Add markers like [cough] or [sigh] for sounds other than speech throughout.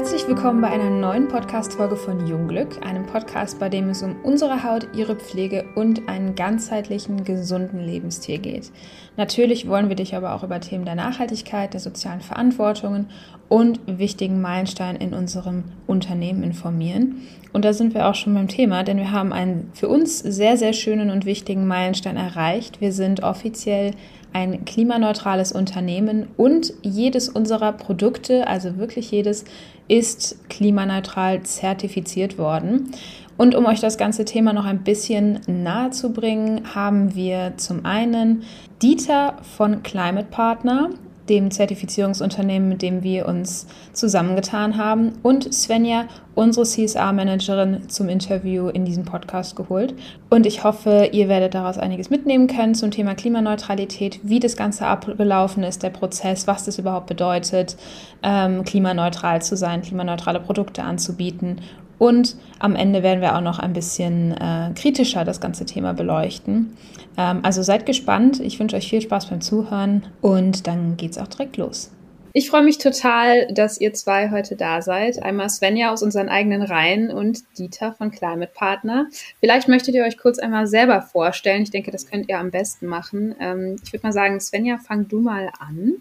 Herzlich willkommen bei einer neuen Podcast-Folge von Jungglück, einem Podcast, bei dem es um unsere Haut, ihre Pflege und einen ganzheitlichen, gesunden Lebensstil geht. Natürlich wollen wir dich aber auch über Themen der Nachhaltigkeit, der sozialen Verantwortungen und wichtigen Meilensteinen in unserem Unternehmen informieren. Und da sind wir auch schon beim Thema, denn wir haben einen für uns sehr, sehr schönen und wichtigen Meilenstein erreicht. Wir sind offiziell ein klimaneutrales Unternehmen und jedes unserer Produkte, also wirklich jedes, ist klimaneutral zertifiziert worden. Und um euch das ganze Thema noch ein bisschen nahe zu bringen, haben wir zum einen Dieter von Climate Partner dem Zertifizierungsunternehmen, mit dem wir uns zusammengetan haben, und Svenja, unsere CSR-Managerin, zum Interview in diesem Podcast geholt. Und ich hoffe, ihr werdet daraus einiges mitnehmen können zum Thema Klimaneutralität, wie das Ganze abgelaufen ist, der Prozess, was das überhaupt bedeutet, ähm, klimaneutral zu sein, klimaneutrale Produkte anzubieten und am Ende werden wir auch noch ein bisschen äh, kritischer das ganze Thema beleuchten. Ähm, also seid gespannt. Ich wünsche euch viel Spaß beim Zuhören und dann geht's auch direkt los. Ich freue mich total, dass ihr zwei heute da seid. Einmal Svenja aus unseren eigenen Reihen und Dieter von Climate Partner. Vielleicht möchtet ihr euch kurz einmal selber vorstellen. Ich denke, das könnt ihr am besten machen. Ähm, ich würde mal sagen, Svenja, fang du mal an.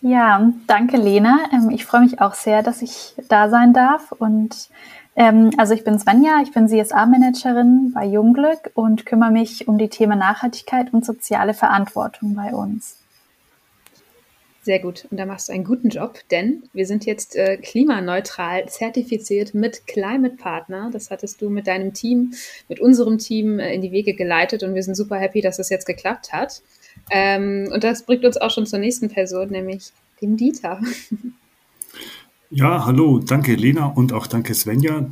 Ja, danke Lena. Ähm, ich freue mich auch sehr, dass ich da sein darf und ähm, also ich bin Svenja, ich bin CSA-Managerin bei Jungglück und kümmere mich um die Themen Nachhaltigkeit und soziale Verantwortung bei uns. Sehr gut. Und da machst du einen guten Job, denn wir sind jetzt äh, klimaneutral zertifiziert mit Climate Partner. Das hattest du mit deinem Team, mit unserem Team äh, in die Wege geleitet und wir sind super happy, dass das jetzt geklappt hat. Ähm, und das bringt uns auch schon zur nächsten Person, nämlich dem Dieter. [laughs] Ja, hallo, danke Lena und auch danke Svenja,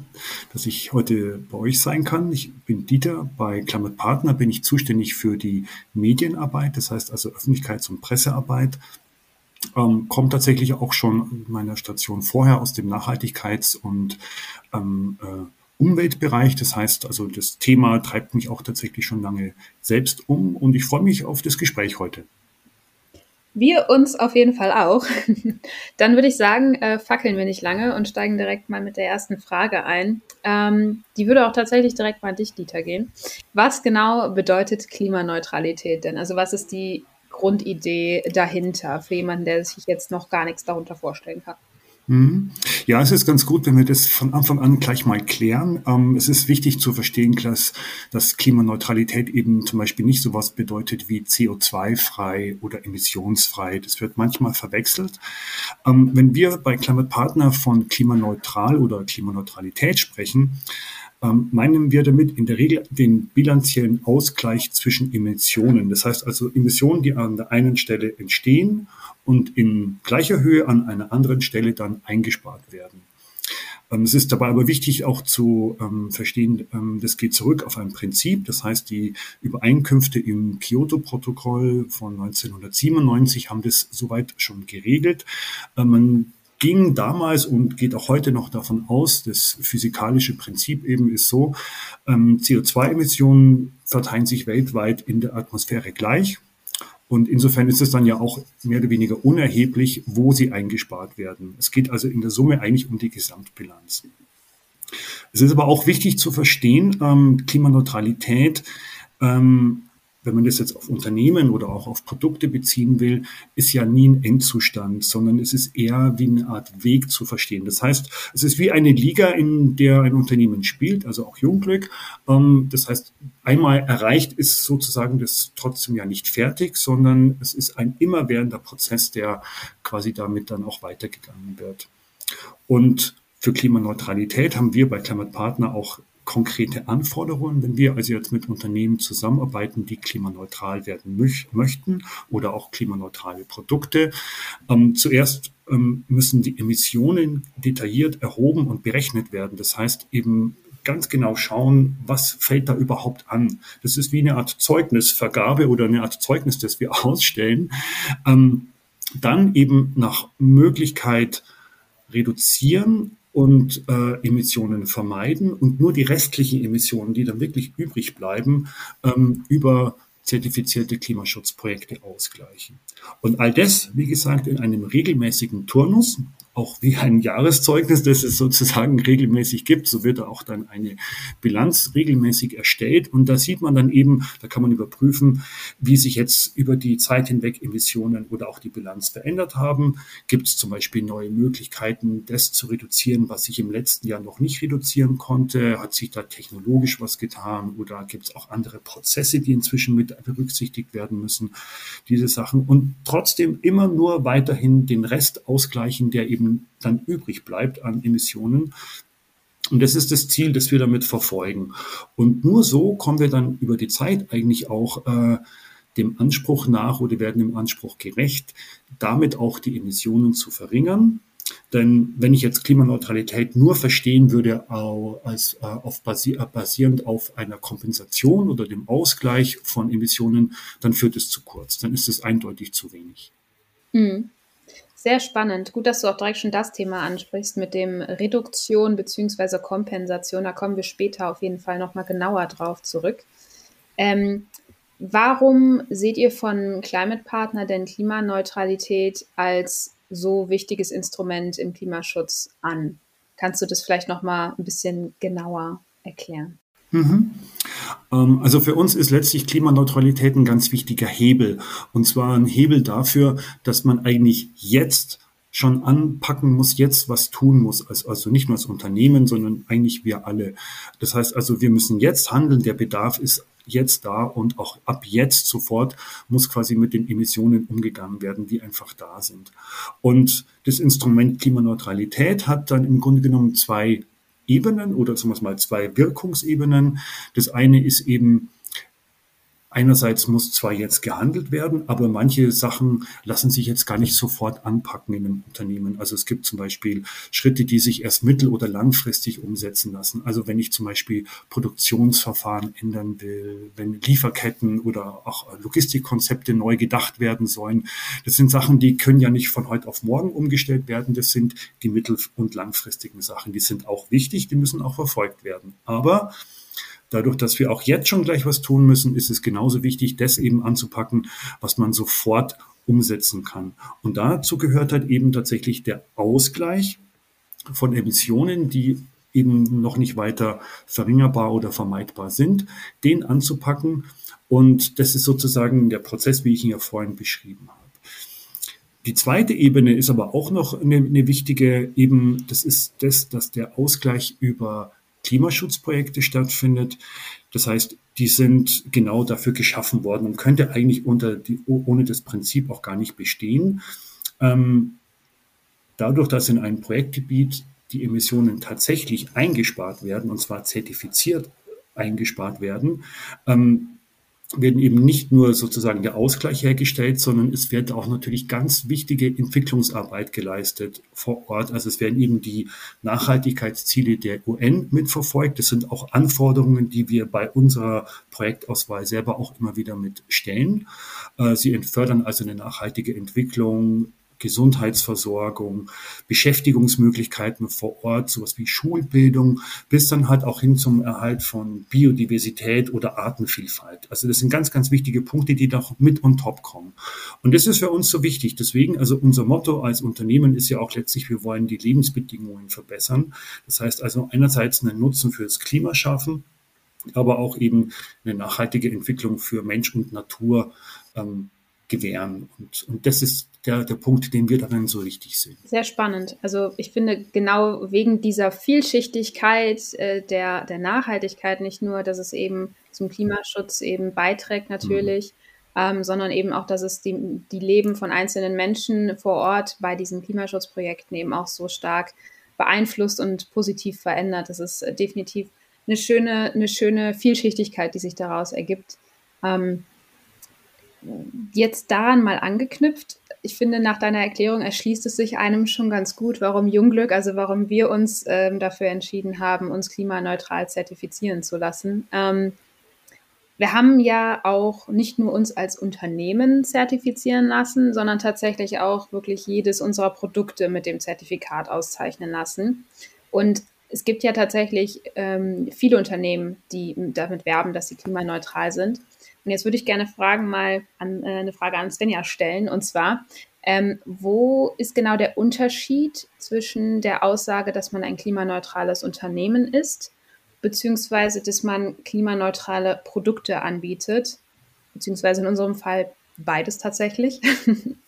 dass ich heute bei euch sein kann. Ich bin Dieter, bei Climate Partner bin ich zuständig für die Medienarbeit, das heißt also Öffentlichkeits- und Pressearbeit. Ähm, kommt tatsächlich auch schon in meiner Station vorher aus dem Nachhaltigkeits- und ähm, äh, Umweltbereich. Das heißt also, das Thema treibt mich auch tatsächlich schon lange selbst um und ich freue mich auf das Gespräch heute. Wir uns auf jeden Fall auch. [laughs] Dann würde ich sagen, äh, fackeln wir nicht lange und steigen direkt mal mit der ersten Frage ein. Ähm, die würde auch tatsächlich direkt mal dich, Dieter, gehen. Was genau bedeutet Klimaneutralität denn? Also was ist die Grundidee dahinter für jemanden, der sich jetzt noch gar nichts darunter vorstellen kann? Mhm. Ja, es ist ganz gut, wenn wir das von Anfang an gleich mal klären. Ähm, es ist wichtig zu verstehen, dass, dass Klimaneutralität eben zum Beispiel nicht sowas bedeutet wie CO2-frei oder emissionsfrei. Das wird manchmal verwechselt. Ähm, wenn wir bei Climate Partner von klimaneutral oder Klimaneutralität sprechen, ähm, meinen wir damit in der Regel den bilanziellen Ausgleich zwischen Emissionen. Das heißt also Emissionen, die an der einen Stelle entstehen und in gleicher Höhe an einer anderen Stelle dann eingespart werden. Ähm, es ist dabei aber wichtig auch zu ähm, verstehen, ähm, das geht zurück auf ein Prinzip. Das heißt, die Übereinkünfte im Kyoto-Protokoll von 1997 haben das soweit schon geregelt. Äh, man ging damals und geht auch heute noch davon aus, das physikalische Prinzip eben ist so, ähm, CO2-Emissionen verteilen sich weltweit in der Atmosphäre gleich. Und insofern ist es dann ja auch mehr oder weniger unerheblich, wo sie eingespart werden. Es geht also in der Summe eigentlich um die Gesamtbilanz. Es ist aber auch wichtig zu verstehen, ähm, Klimaneutralität ähm, wenn man das jetzt auf Unternehmen oder auch auf Produkte beziehen will, ist ja nie ein Endzustand, sondern es ist eher wie eine Art Weg zu verstehen. Das heißt, es ist wie eine Liga, in der ein Unternehmen spielt, also auch Jungglück. Ähm, das heißt, einmal erreicht ist sozusagen das trotzdem ja nicht fertig, sondern es ist ein immerwährender Prozess, der quasi damit dann auch weitergegangen wird. Und für Klimaneutralität haben wir bei Climate Partner auch konkrete Anforderungen, wenn wir also jetzt mit Unternehmen zusammenarbeiten, die klimaneutral werden möchten oder auch klimaneutrale Produkte. Ähm, zuerst ähm, müssen die Emissionen detailliert erhoben und berechnet werden. Das heißt eben ganz genau schauen, was fällt da überhaupt an. Das ist wie eine Art Zeugnisvergabe oder eine Art Zeugnis, das wir [laughs] ausstellen. Ähm, dann eben nach Möglichkeit reduzieren und äh, Emissionen vermeiden und nur die restlichen Emissionen, die dann wirklich übrig bleiben, ähm, über zertifizierte Klimaschutzprojekte ausgleichen. Und all das, wie gesagt, in einem regelmäßigen Turnus. Auch wie ein Jahreszeugnis, das es sozusagen regelmäßig gibt. So wird auch dann eine Bilanz regelmäßig erstellt. Und da sieht man dann eben, da kann man überprüfen, wie sich jetzt über die Zeit hinweg Emissionen oder auch die Bilanz verändert haben. Gibt es zum Beispiel neue Möglichkeiten, das zu reduzieren, was sich im letzten Jahr noch nicht reduzieren konnte? Hat sich da technologisch was getan oder gibt es auch andere Prozesse, die inzwischen mit berücksichtigt werden müssen? Diese Sachen. Und trotzdem immer nur weiterhin den Rest ausgleichen, der eben dann übrig bleibt an Emissionen. Und das ist das Ziel, das wir damit verfolgen. Und nur so kommen wir dann über die Zeit eigentlich auch äh, dem Anspruch nach oder werden dem Anspruch gerecht, damit auch die Emissionen zu verringern. Denn wenn ich jetzt Klimaneutralität nur verstehen würde als äh, auf basi basierend auf einer Kompensation oder dem Ausgleich von Emissionen, dann führt es zu kurz. Dann ist es eindeutig zu wenig. Mhm. Sehr spannend. Gut, dass du auch direkt schon das Thema ansprichst mit dem Reduktion bzw. Kompensation. Da kommen wir später auf jeden Fall nochmal genauer drauf zurück. Ähm, warum seht ihr von Climate Partner denn Klimaneutralität als so wichtiges Instrument im Klimaschutz an? Kannst du das vielleicht nochmal ein bisschen genauer erklären? Mhm. Ähm, also für uns ist letztlich Klimaneutralität ein ganz wichtiger Hebel. Und zwar ein Hebel dafür, dass man eigentlich jetzt schon anpacken muss, jetzt was tun muss. Also nicht nur als Unternehmen, sondern eigentlich wir alle. Das heißt also, wir müssen jetzt handeln. Der Bedarf ist jetzt da und auch ab jetzt sofort muss quasi mit den Emissionen umgegangen werden, die einfach da sind. Und das Instrument Klimaneutralität hat dann im Grunde genommen zwei Ebenen oder zum Beispiel mal zwei Wirkungsebenen. Das eine ist eben Einerseits muss zwar jetzt gehandelt werden, aber manche Sachen lassen sich jetzt gar nicht sofort anpacken in einem Unternehmen. Also es gibt zum Beispiel Schritte, die sich erst mittel- oder langfristig umsetzen lassen. Also wenn ich zum Beispiel Produktionsverfahren ändern will, wenn Lieferketten oder auch Logistikkonzepte neu gedacht werden sollen, das sind Sachen, die können ja nicht von heute auf morgen umgestellt werden. Das sind die mittel- und langfristigen Sachen. Die sind auch wichtig, die müssen auch verfolgt werden. Aber Dadurch, dass wir auch jetzt schon gleich was tun müssen, ist es genauso wichtig, das eben anzupacken, was man sofort umsetzen kann. Und dazu gehört halt eben tatsächlich der Ausgleich von Emissionen, die eben noch nicht weiter verringerbar oder vermeidbar sind, den anzupacken. Und das ist sozusagen der Prozess, wie ich ihn ja vorhin beschrieben habe. Die zweite Ebene ist aber auch noch eine, eine wichtige, eben, das ist das, dass der Ausgleich über Klimaschutzprojekte stattfindet. Das heißt, die sind genau dafür geschaffen worden und könnte eigentlich unter die, ohne das Prinzip auch gar nicht bestehen. Ähm, dadurch, dass in einem Projektgebiet die Emissionen tatsächlich eingespart werden, und zwar zertifiziert eingespart werden, ähm, werden eben nicht nur sozusagen der Ausgleich hergestellt, sondern es wird auch natürlich ganz wichtige Entwicklungsarbeit geleistet vor Ort. Also es werden eben die Nachhaltigkeitsziele der UN mitverfolgt. Das sind auch Anforderungen, die wir bei unserer Projektauswahl selber auch immer wieder mit stellen. Äh, sie fördern also eine nachhaltige Entwicklung, Gesundheitsversorgung, Beschäftigungsmöglichkeiten vor Ort, sowas wie Schulbildung, bis dann halt auch hin zum Erhalt von Biodiversität oder Artenvielfalt. Also das sind ganz, ganz wichtige Punkte, die da mit on top kommen. Und das ist für uns so wichtig. Deswegen, also unser Motto als Unternehmen ist ja auch letztlich, wir wollen die Lebensbedingungen verbessern. Das heißt also einerseits einen Nutzen fürs Klima schaffen, aber auch eben eine nachhaltige Entwicklung für Mensch und Natur ähm, gewähren. Und, und das ist der, der Punkt, den wir darin so wichtig sehen. Sehr spannend. Also ich finde genau wegen dieser Vielschichtigkeit äh, der, der Nachhaltigkeit nicht nur, dass es eben zum Klimaschutz eben beiträgt natürlich, mhm. ähm, sondern eben auch, dass es die, die Leben von einzelnen Menschen vor Ort bei diesen Klimaschutzprojekten eben auch so stark beeinflusst und positiv verändert. Das ist äh, definitiv eine schöne, eine schöne Vielschichtigkeit, die sich daraus ergibt. Ähm, jetzt daran mal angeknüpft, ich finde, nach deiner Erklärung erschließt es sich einem schon ganz gut, warum Jungglück, also warum wir uns ähm, dafür entschieden haben, uns klimaneutral zertifizieren zu lassen. Ähm, wir haben ja auch nicht nur uns als Unternehmen zertifizieren lassen, sondern tatsächlich auch wirklich jedes unserer Produkte mit dem Zertifikat auszeichnen lassen. Und es gibt ja tatsächlich ähm, viele Unternehmen, die damit werben, dass sie klimaneutral sind. Und jetzt würde ich gerne Fragen mal an, äh, eine Frage an Svenja stellen. Und zwar, Ähm, wo ist genau der Unterschied zwischen der Aussage, dass man ein klimaneutrales Unternehmen ist, beziehungsweise dass man klimaneutrale Produkte anbietet, beziehungsweise in unserem Fall beides tatsächlich? [laughs]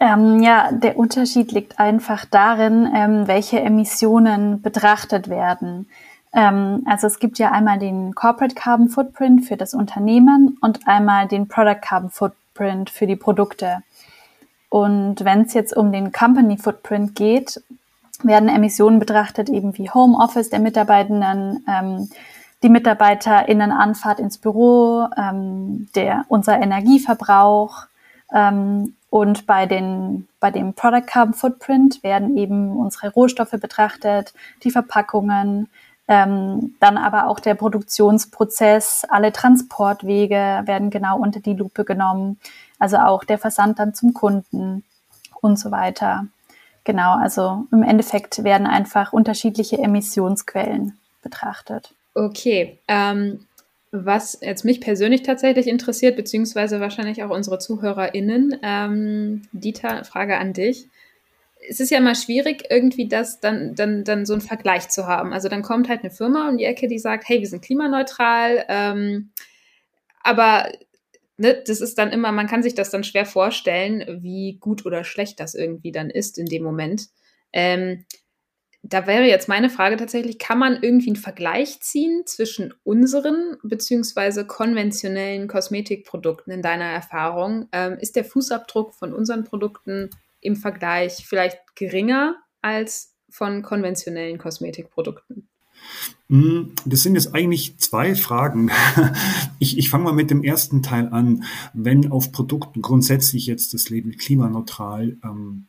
Ähm, ja, der Unterschied liegt einfach darin, ähm, welche Emissionen betrachtet werden. Ähm, also es gibt ja einmal den Corporate Carbon Footprint für das Unternehmen und einmal den Product Carbon Footprint für die Produkte. Und wenn es jetzt um den Company Footprint geht, werden Emissionen betrachtet, eben wie Homeoffice der Mitarbeitenden, ähm, die MitarbeiterInnen-Anfahrt ins Büro, ähm, der, unser Energieverbrauch, ähm, und bei, den, bei dem Product Carbon Footprint werden eben unsere Rohstoffe betrachtet, die Verpackungen, ähm, dann aber auch der Produktionsprozess, alle Transportwege werden genau unter die Lupe genommen, also auch der Versand dann zum Kunden und so weiter. Genau, also im Endeffekt werden einfach unterschiedliche Emissionsquellen betrachtet. Okay, ähm, was jetzt mich persönlich tatsächlich interessiert, beziehungsweise wahrscheinlich auch unsere ZuhörerInnen, ähm, Dieter, Frage an dich. Es ist ja immer schwierig, irgendwie das dann, dann, dann so einen Vergleich zu haben. Also dann kommt halt eine Firma um die Ecke, die sagt, hey, wir sind klimaneutral, ähm, aber ne, das ist dann immer, man kann sich das dann schwer vorstellen, wie gut oder schlecht das irgendwie dann ist in dem Moment. Ähm, da wäre jetzt meine Frage tatsächlich, kann man irgendwie einen Vergleich ziehen zwischen unseren beziehungsweise konventionellen Kosmetikprodukten in deiner Erfahrung? Ähm, ist der Fußabdruck von unseren Produkten im Vergleich vielleicht geringer als von konventionellen Kosmetikprodukten? Hm, das sind jetzt eigentlich zwei Fragen. [laughs] Ich, ich fange mal mit dem ersten Teil an. Wenn auf Produkten grundsätzlich jetzt das Label klimaneutral ähm,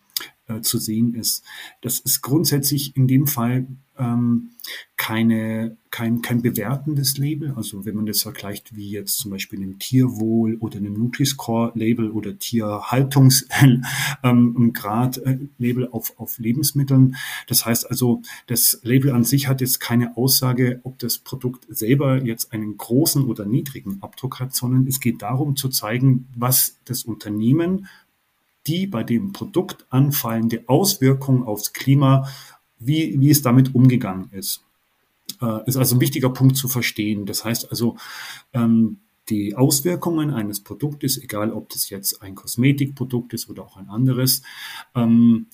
äh, zu sehen ist. Das ist grundsätzlich in dem Fall ähm, keine, kein, kein bewertendes Label. Also wenn man das vergleicht wie jetzt zum Beispiel einem Tierwohl oder einem Nutri-Score-Label oder Tierhaltungsgrad-Label [laughs] ähm, auf, auf Lebensmitteln. Das heißt also, das Label an sich hat jetzt keine Aussage, ob das Produkt selber jetzt einen großen oder niedrigen Abdruck hat, sondern es geht darum zu zeigen, was das Unternehmen die bei dem Produkt anfallende Auswirkung aufs Klima, wie, wie es damit umgegangen ist. Äh, ist also ein wichtiger Punkt zu verstehen. Das heißt also, ähm, die Auswirkungen eines Produktes, egal ob das jetzt ein Kosmetikprodukt ist oder auch ein anderes, ähm,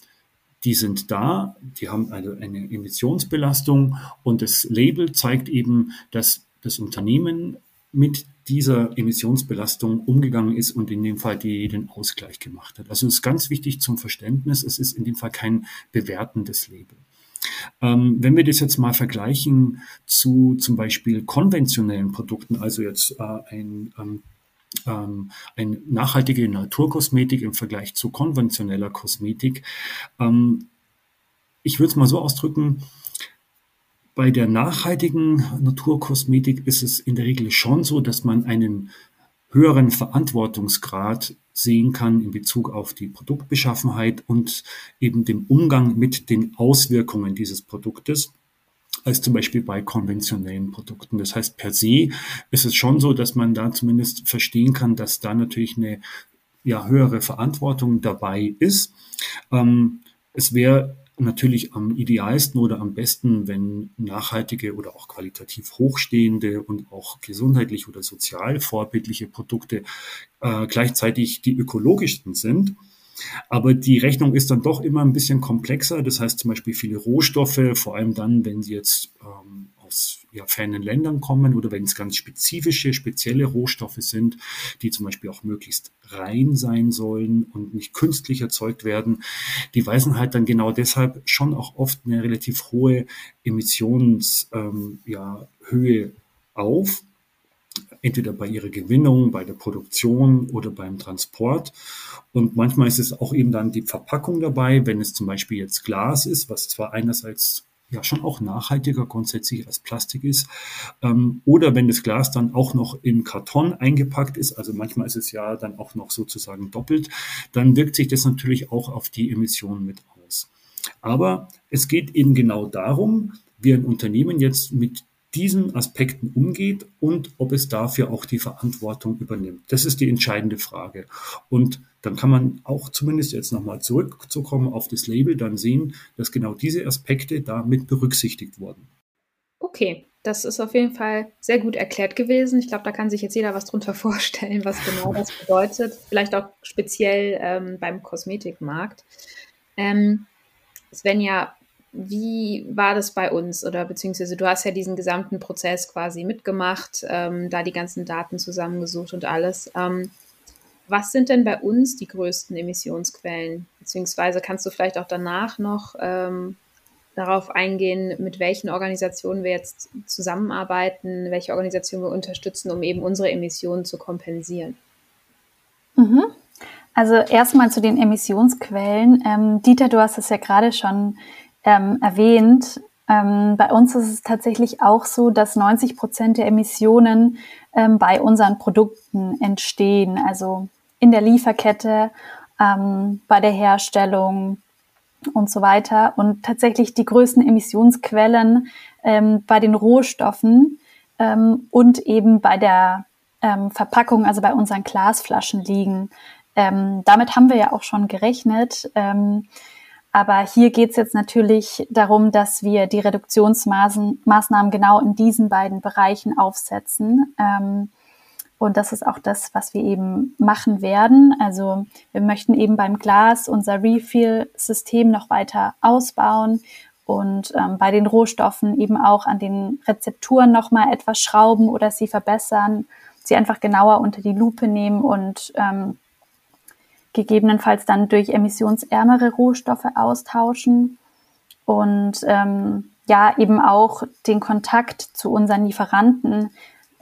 die sind da, die haben also eine Emissionsbelastung und das Label zeigt eben, dass das Unternehmen mit dieser Emissionsbelastung umgegangen ist und in dem Fall die den Ausgleich gemacht hat. Also es ist ganz wichtig zum Verständnis, es ist in dem Fall kein bewertendes Label. Ähm, wenn wir das jetzt mal vergleichen zu zum Beispiel konventionellen Produkten, also jetzt äh, ein ähm, ähm, eine nachhaltige Naturkosmetik im Vergleich zu konventioneller Kosmetik. Ähm, ich würde es mal so ausdrücken, bei der nachhaltigen Naturkosmetik ist es in der Regel schon so, dass man einen höheren Verantwortungsgrad sehen kann in Bezug auf die Produktbeschaffenheit und eben dem Umgang mit den Auswirkungen dieses Produktes als zum Beispiel bei konventionellen Produkten. Das heißt, per se ist es schon so, dass man da zumindest verstehen kann, dass da natürlich eine ja, höhere Verantwortung dabei ist. Ähm, es wäre natürlich am idealsten oder am besten, wenn nachhaltige oder auch qualitativ hochstehende und auch gesundheitlich oder sozial vorbildliche Produkte äh, gleichzeitig die ökologischsten sind. Aber die Rechnung ist dann doch immer ein bisschen komplexer. Das heißt zum Beispiel viele Rohstoffe, vor allem dann, wenn sie jetzt ähm, ja, fernen Ländern kommen oder wenn es ganz spezifische, spezielle Rohstoffe sind, die zum Beispiel auch möglichst rein sein sollen und nicht künstlich erzeugt werden, die weisen halt dann genau deshalb schon auch oft eine relativ hohe Emissionshöhe ähm, ja, auf entweder bei ihrer Gewinnung, bei der Produktion oder beim Transport. Und manchmal ist es auch eben dann die Verpackung dabei, wenn es zum Beispiel jetzt Glas ist, was zwar einerseits ja schon auch nachhaltiger grundsätzlich als Plastik ist. Ähm, oder wenn das Glas dann auch noch in Karton eingepackt ist, also manchmal ist es ja dann auch noch sozusagen doppelt, dann wirkt sich das natürlich auch auf die Emissionen mit aus. Aber es geht eben genau darum, wie ein Unternehmen jetzt mit diesen Aspekten umgeht und ob es dafür auch die Verantwortung übernimmt. Das ist die entscheidende Frage. Und dann kann man auch zumindest jetzt nochmal zurückzukommen auf das Label, dann sehen, dass genau diese Aspekte damit berücksichtigt wurden. Okay, das ist auf jeden Fall sehr gut erklärt gewesen. Ich glaube, da kann sich jetzt jeder was drunter [laughs] vorstellen, was genau das bedeutet. Vielleicht auch speziell ähm, beim Kosmetikmarkt. Ähm, Svenja, wie war das bei uns? Oder beziehungsweise du hast ja diesen gesamten Prozess quasi mitgemacht, ähm, da die ganzen Daten zusammengesucht und alles. Ähm, was sind denn bei uns die größten Emissionsquellen? Beziehungsweise kannst du vielleicht auch danach noch ähm, darauf eingehen, mit welchen Organisationen wir jetzt zusammenarbeiten, welche Organisationen wir unterstützen, um eben unsere Emissionen zu kompensieren? Mhm. Also erstmal zu den Emissionsquellen. Ähm, Dieter, du hast es ja gerade schon ähm, erwähnt. Ähm, bei uns ist es tatsächlich auch so, dass 90 Prozent der Emissionen ähm, bei unseren Produkten entstehen. Also in der Lieferkette, ähm, bei der Herstellung und so weiter. Und tatsächlich die größten Emissionsquellen ähm, bei den Rohstoffen ähm, und eben bei der ähm, Verpackung, also bei unseren Glasflaschen liegen. Damit haben wir ja auch schon gerechnet. Aber hier geht es jetzt natürlich darum, dass wir die Reduktionsmaßnahmen genau in diesen beiden Bereichen aufsetzen. Ähm, und das ist auch das, was wir eben machen werden. Also wir möchten eben beim Glas unser Refill-System noch weiter ausbauen und ähm, bei den Rohstoffen eben auch an den Rezepturen noch mal etwas schrauben oder sie verbessern, sie einfach genauer unter die Lupe nehmen und ähm, gegebenenfalls dann durch emissionsärmere Rohstoffe austauschen und ähm, ja eben auch den Kontakt zu unseren Lieferanten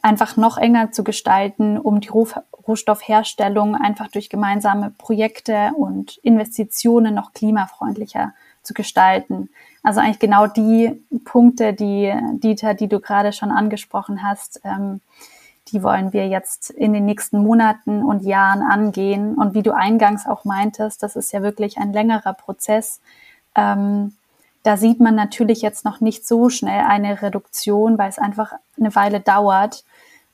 einfach noch enger zu gestalten, um die Rohstoffherstellung einfach durch gemeinsame Projekte und Investitionen noch klimafreundlicher zu gestalten. Also eigentlich genau die Punkte, die Dieter, die du gerade schon angesprochen hast, ähm, die wollen wir jetzt in den nächsten Monaten und Jahren angehen. Und wie du eingangs auch meintest, das ist ja wirklich ein längerer Prozess. Ähm, da sieht man natürlich jetzt noch nicht so schnell eine Reduktion, weil es einfach eine Weile dauert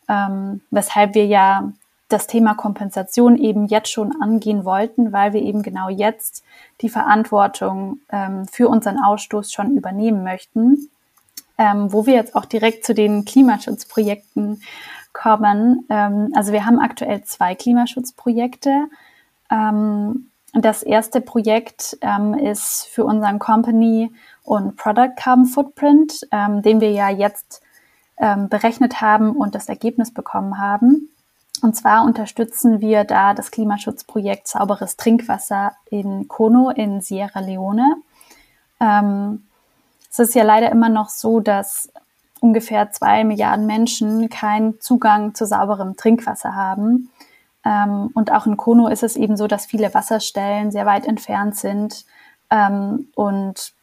ähm, weshalb wir ja das Thema Kompensation eben jetzt schon angehen wollten, weil wir eben genau jetzt die Verantwortung ähm, für unseren Ausstoß schon übernehmen möchten. Ähm, wo wir jetzt auch direkt zu den Klimaschutzprojekten kommen. Ähm, also wir haben aktuell zwei Klimaschutzprojekte. Ähm, das erste Projekt ähm, ist für unseren Company und Product Carbon Footprint, ähm, den wir ja jetzt ähm, berechnet haben und das Ergebnis bekommen haben. Und zwar unterstützen wir da das Klimaschutzprojekt Sauberes Trinkwasser in Kono in Sierra Leone. Ähm, es ist ja leider immer noch so, dass ungefähr zwei Milliarden Menschen keinen Zugang zu sauberem Trinkwasser haben. Ähm, und auch in Kono ist es eben so, dass viele Wasserstellen sehr weit entfernt sind ähm, und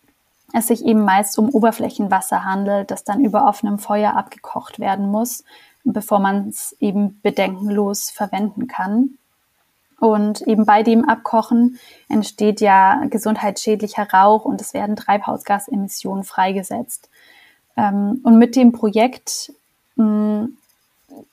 es sich eben meist um Oberflächenwasser handelt, das dann über offenem Feuer abgekocht werden muss, bevor man es eben bedenkenlos verwenden kann. Und eben bei dem Abkochen entsteht ja gesundheitsschädlicher Rauch und es werden Treibhausgasemissionen freigesetzt. Ähm, und mit dem Projekt mm,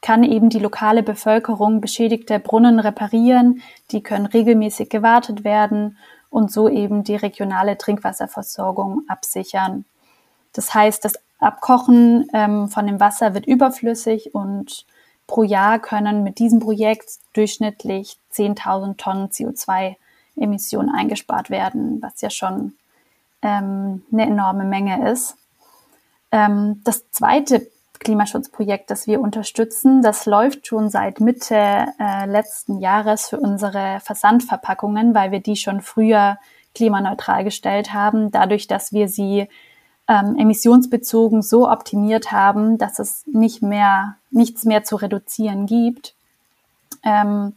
kann eben die lokale Bevölkerung beschädigte Brunnen reparieren, die können regelmäßig gewartet werden und so eben die regionale Trinkwasserversorgung absichern. Das heißt, das Abkochen ähm, von dem Wasser wird überflüssig und pro Jahr können mit diesem Projekt durchschnittlich 10.000 Tonnen CO2-Emissionen eingespart werden, was ja schon ähm, eine enorme Menge ist. Ähm, das zweite Klimaschutzprojekt, das wir unterstützen. Das läuft schon seit Mitte äh, letzten Jahres für unsere Versandverpackungen, weil wir die schon früher klimaneutral gestellt haben, dadurch, dass wir sie ähm, emissionsbezogen so optimiert haben, dass es nicht mehr, nichts mehr zu reduzieren gibt. Ähm,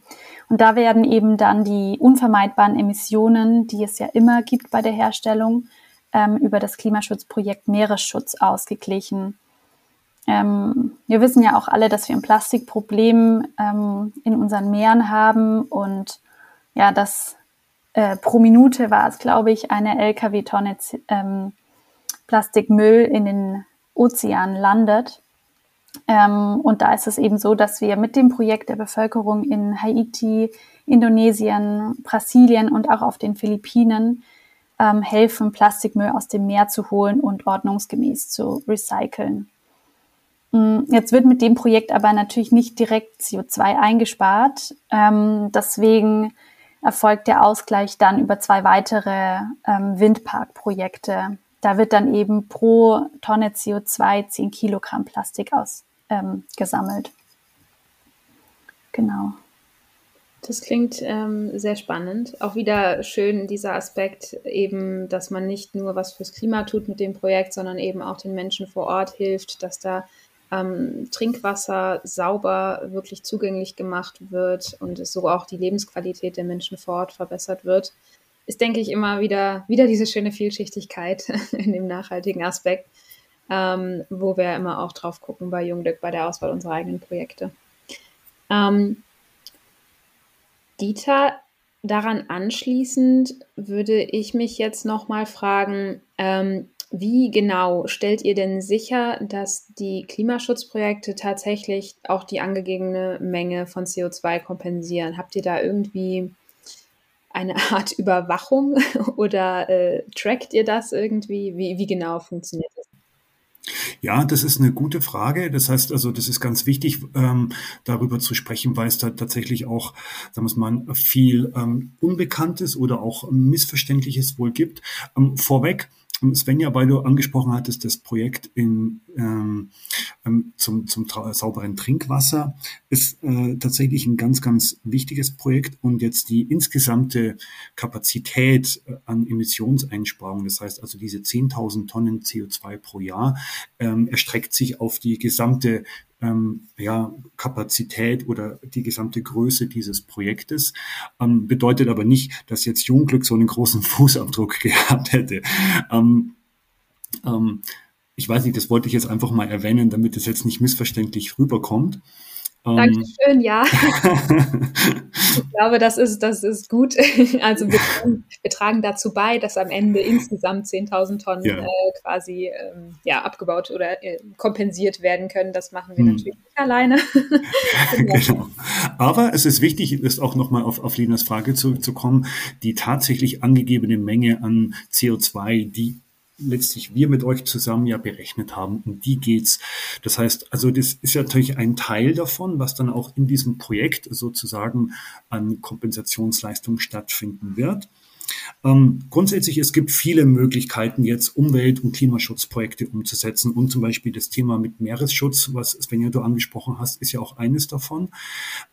und da werden eben dann die unvermeidbaren Emissionen, die es ja immer gibt bei der Herstellung, ähm, über das Klimaschutzprojekt Meeresschutz ausgeglichen. Ähm, wir wissen ja auch alle, dass wir ein Plastikproblem ähm, in unseren Meeren haben und ja, das äh, pro Minute war es, glaube ich, eine Lkw-Tonne ähm, Plastikmüll in den Ozean landet. Ähm, und da ist es eben so, dass wir mit dem Projekt der Bevölkerung in Haiti, Indonesien, Brasilien und auch auf den Philippinen ähm, helfen, Plastikmüll aus dem Meer zu holen und ordnungsgemäß zu recyceln. Mm, jetzt wird mit dem Projekt aber natürlich nicht direkt CO2 eingespart. Ähm, deswegen erfolgt der Ausgleich dann über zwei weitere ähm, Windparkprojekte. Da wird dann eben pro Tonne CO2 10 Kilogramm Plastik ausgesammelt. Ähm, genau. Das klingt ähm, sehr spannend. Auch wieder schön dieser Aspekt eben, dass man nicht nur was fürs Klima tut mit dem Projekt, sondern eben auch den Menschen vor Ort hilft, dass da ähm, Trinkwasser sauber wirklich zugänglich gemacht wird und so auch die Lebensqualität der Menschen vor Ort verbessert wird, ist, denke ich, immer wieder, wieder diese schöne Vielschichtigkeit [laughs] in dem nachhaltigen Aspekt, ähm, wo wir immer auch drauf gucken bei Jungglück, bei der Auswahl unserer eigenen Projekte. Ähm, Dieter, daran anschließend würde ich mich jetzt nochmal fragen, ähm, wie genau stellt ihr denn sicher, dass die Klimaschutzprojekte tatsächlich auch die angegebene Menge von CO2 kompensieren? Habt ihr da irgendwie eine Art Überwachung [laughs] oder äh, trackt ihr das irgendwie? Wie, wie genau funktioniert? Ja, das ist eine gute Frage. Das heißt also, das ist ganz wichtig, ähm, darüber zu sprechen, weil es da tatsächlich auch, sagen wir mal, viel ähm, Unbekanntes oder auch Missverständliches wohl gibt. Ähm, vorweg, Svenja, weil du angesprochen hattest, das Projekt in, ähm, ähm zum, zum sauberen Trinkwasser ist äh, tatsächlich ein ganz, ganz wichtiges Projekt und jetzt die insgesamte Kapazität äh, an Emissionseinsparungen, das heißt also diese 10.000 Tonnen CO2 pro Jahr, ähm, erstreckt sich auf die gesamte ähm, ja, Kapazität oder die gesamte Größe dieses Projektes. Ähm, bedeutet aber nicht, dass jetzt Jungglück so einen großen [laughs] Fußabdruck gehabt hätte. Ähm, ähm, ich weiß nicht, das wollte ich jetzt einfach mal erwähnen, damit es jetzt nicht missverständlich rüberkommt. Ähm, Dankeschön, ja. [laughs] ich glaube, das ist, das ist gut. [laughs] Also wir, wir, tragen dazu bei, dass am Ende insgesamt 10.000 Tonnen ja. äh, quasi ähm, ja, abgebaut oder äh, kompensiert werden können. Das machen wir hm. natürlich nicht alleine. [laughs] genau. Aber es ist wichtig, ist auch nochmal auf, auf Lenas Frage zurückzukommen, die tatsächlich angegebene Menge an CO2, die letztlich wir mit euch zusammen ja berechnet haben. Um die geht's. Das heißt, also das ist ja natürlich ein Teil davon, was dann auch in diesem Projekt sozusagen an Kompensationsleistung stattfinden wird. Ähm, grundsätzlich, es gibt viele Möglichkeiten, jetzt Umwelt- und Klimaschutzprojekte umzusetzen. Und zum Beispiel das Thema mit Meeresschutz, was Svenja du angesprochen hast, ist ja auch eines davon.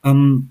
Ähm,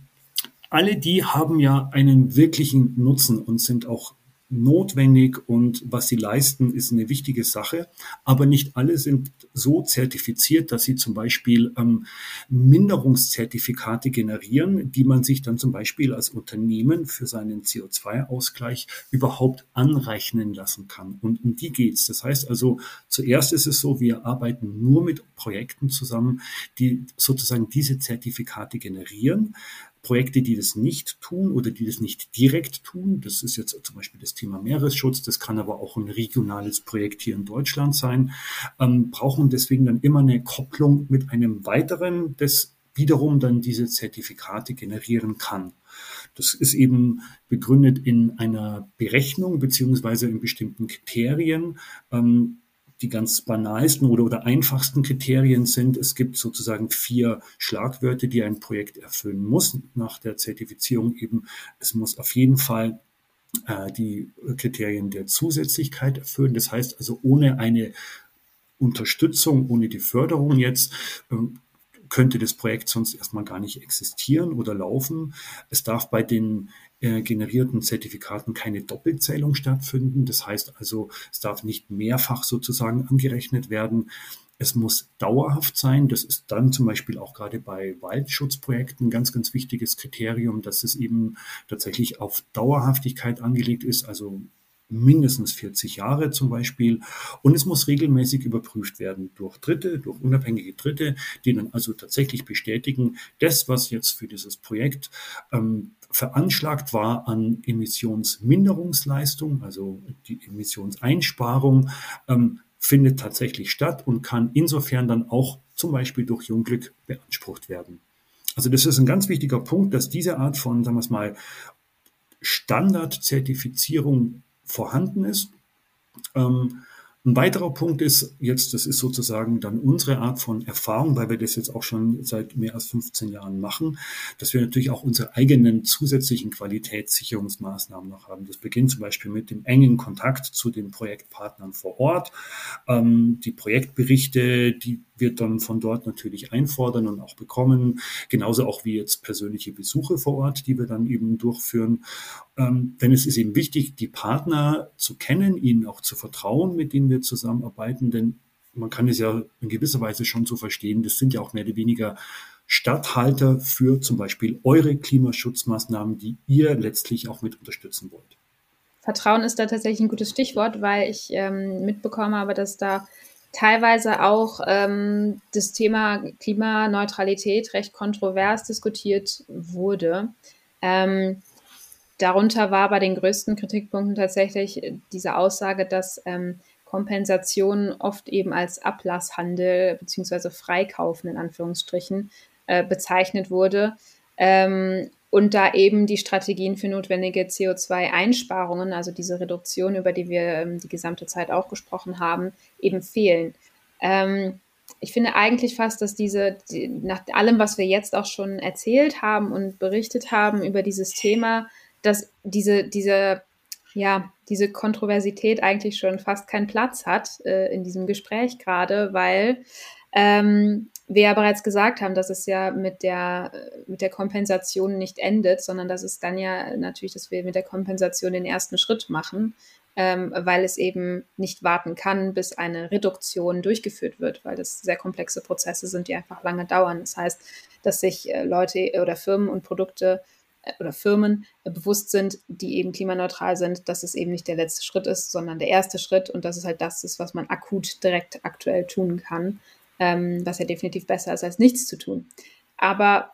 alle die haben ja einen wirklichen Nutzen und sind auch notwendig und was sie leisten, ist eine wichtige Sache. Aber nicht alle sind so zertifiziert, dass sie zum Beispiel ähm, Minderungszertifikate generieren, die man sich dann zum Beispiel als Unternehmen für seinen CO2-Ausgleich überhaupt anrechnen lassen kann. Und um die geht's. Das heißt also, zuerst ist es so, wir arbeiten nur mit Projekten zusammen, die sozusagen diese Zertifikate generieren. Projekte, die das nicht tun oder die das nicht direkt tun, das ist jetzt zum Beispiel das Thema Meeresschutz, das kann aber auch ein regionales Projekt hier in Deutschland sein, ähm, brauchen deswegen dann immer eine Kopplung mit einem weiteren, das wiederum dann diese Zertifikate generieren kann. Das ist eben begründet in einer Berechnung beziehungsweise in bestimmten Kriterien. Ähm, die ganz banalsten oder, oder einfachsten Kriterien sind, es gibt sozusagen vier Schlagwörter, die ein Projekt erfüllen muss nach der Zertifizierung eben. Es muss auf jeden Fall äh, die Kriterien der Zusätzlichkeit erfüllen. Das heißt also, ohne eine Unterstützung, ohne die Förderung jetzt, ähm, könnte das Projekt sonst erstmal gar nicht existieren oder laufen. Es darf bei den äh, generierten Zertifikaten keine Doppelzählung stattfinden. Das heißt also, es darf nicht mehrfach sozusagen angerechnet werden. Es muss dauerhaft sein. Das ist dann zum Beispiel auch gerade bei Waldschutzprojekten ein ganz, ganz wichtiges Kriterium, dass es eben tatsächlich auf Dauerhaftigkeit angelegt ist. Also mindestens 40 Jahre zum Beispiel. Und es muss regelmäßig überprüft werden durch Dritte, durch unabhängige Dritte, die dann also tatsächlich bestätigen, das, was jetzt für dieses Projekt ähm, veranschlagt war an Emissionsminderungsleistung, also die Emissionseinsparung, ähm, findet tatsächlich statt und kann insofern dann auch zum Beispiel durch Jungglück beansprucht werden. Also das ist ein ganz wichtiger Punkt, dass diese Art von, sagen wir es mal, Standardzertifizierung vorhanden ist. Ähm, ein weiterer Punkt ist jetzt, das ist sozusagen dann unsere Art von Erfahrung, weil wir das jetzt auch schon seit mehr als 15 Jahren machen, dass wir natürlich auch unsere eigenen zusätzlichen Qualitätssicherungsmaßnahmen noch haben. Das beginnt zum Beispiel mit dem engen Kontakt zu den Projektpartnern vor Ort, ähm, die Projektberichte, die wird dann von dort natürlich einfordern und auch bekommen, genauso auch wie jetzt persönliche Besuche vor Ort, die wir dann eben durchführen. Ähm, denn es ist eben wichtig, die Partner zu kennen, ihnen auch zu vertrauen, mit denen wir zusammenarbeiten, denn man kann es ja in gewisser Weise schon so verstehen, das sind ja auch mehr oder weniger Stadthalter für zum Beispiel eure Klimaschutzmaßnahmen, die ihr letztlich auch mit unterstützen wollt. Vertrauen ist da tatsächlich ein gutes Stichwort, weil ich ähm, mitbekommen habe, dass da teilweise auch ähm, das Thema Klimaneutralität recht kontrovers diskutiert wurde. Ähm, darunter war bei den größten Kritikpunkten tatsächlich diese Aussage, dass ähm, Kompensation oft eben als Ablasshandel bzw. Freikaufen in Anführungsstrichen äh, bezeichnet wurde. Ähm, und da eben die Strategien für notwendige CO2-Einsparungen, also diese Reduktion, über die wir ähm, die gesamte Zeit auch gesprochen haben, eben fehlen. Ähm, ich finde eigentlich fast, dass diese, die, nach allem, was wir jetzt auch schon erzählt haben und berichtet haben über dieses Thema, dass diese, diese, ja, diese Kontroversität eigentlich schon fast keinen Platz hat äh, in diesem Gespräch gerade, weil ähm, wir ja bereits gesagt haben, dass es ja mit der, mit der Kompensation nicht endet, sondern dass es dann ja natürlich, dass wir mit der Kompensation den ersten Schritt machen, ähm, weil es eben nicht warten kann, bis eine Reduktion durchgeführt wird, weil das sehr komplexe Prozesse sind, die einfach lange dauern. Das heißt, dass sich äh, Leute oder Firmen und Produkte äh, oder Firmen äh, bewusst sind, die eben klimaneutral sind, dass es eben nicht der letzte Schritt ist, sondern der erste Schritt und dass es halt das ist, was man akut direkt aktuell tun kann ähm, was ja definitiv besser ist, als nichts zu tun. Aber